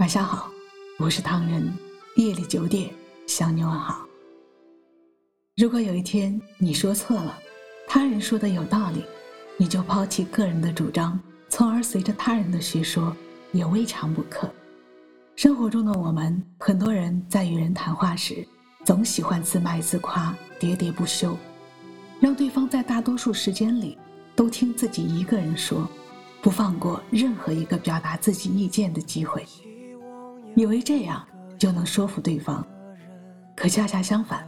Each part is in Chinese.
晚上好，我是唐人。夜里九点向你问好。如果有一天你说错了，他人说的有道理，你就抛弃个人的主张，从而随着他人的学说，也未尝不可。生活中的我们，很多人在与人谈话时，总喜欢自卖自夸，喋喋不休，让对方在大多数时间里都听自己一个人说，不放过任何一个表达自己意见的机会。以为这样就能说服对方，可恰恰相反，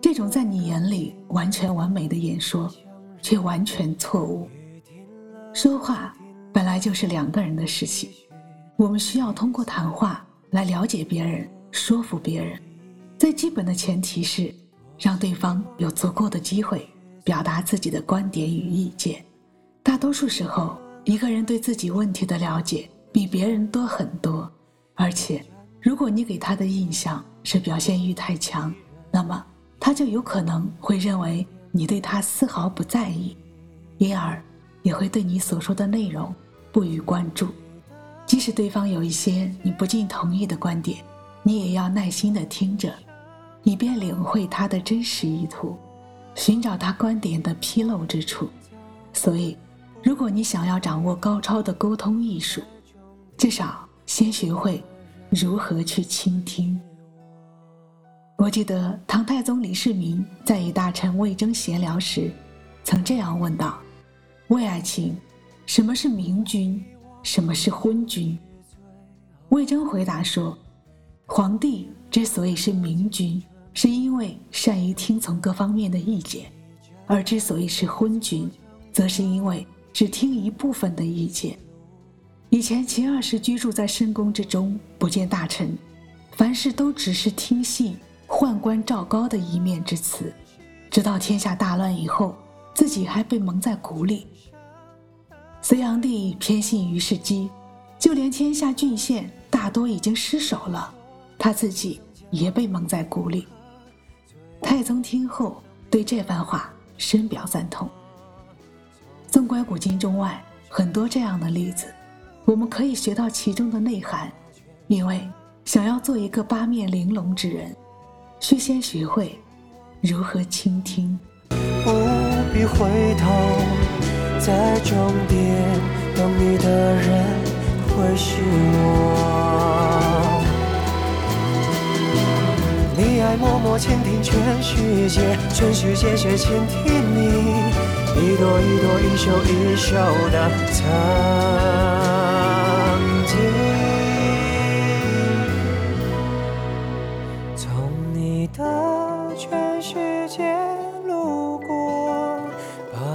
这种在你眼里完全完美的演说，却完全错误。说话本来就是两个人的事情，我们需要通过谈话来了解别人，说服别人。最基本的前提是，让对方有足够的机会表达自己的观点与意见。大多数时候，一个人对自己问题的了解比别人多很多。而且，如果你给他的印象是表现欲太强，那么他就有可能会认为你对他丝毫不在意，因而也会对你所说的内容不予关注。即使对方有一些你不尽同意的观点，你也要耐心的听着，以便领会他的真实意图，寻找他观点的纰漏之处。所以，如果你想要掌握高超的沟通艺术，至少。先学会如何去倾听。我记得唐太宗李世民在与大臣魏征闲聊时，曾这样问道：“魏爱卿，什么是明君？什么是昏君？”魏征回答说：“皇帝之所以是明君，是因为善于听从各方面的意见；而之所以是昏君，则是因为只听一部分的意见。”以前秦二世居住在深宫之中，不见大臣，凡事都只是听信宦官赵高的一面之词。直到天下大乱以后，自己还被蒙在鼓里。隋炀帝偏信于世基，就连天下郡县大多已经失守了，他自己也被蒙在鼓里。太宗听后对这番话深表赞同。纵观古今中外，很多这样的例子。我们可以学到其中的内涵，因为想要做一个八面玲珑之人，需先学会如何倾听。不必回头，在终点等你的人会是我。你爱默默倾听全世界，全世界却倾听你，一朵一朵，一袖一袖的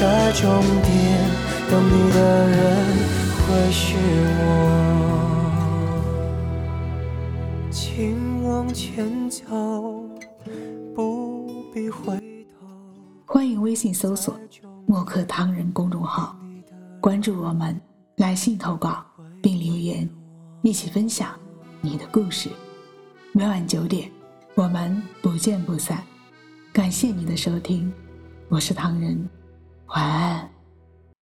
在终点等你的人会是我，请往前走，不必回头。欢迎微信搜索“墨客唐人”公众号，关注我们，来信投稿并留言，一起分享你的故事。每晚九点，我们不见不散。感谢你的收听，我是唐人。晚安。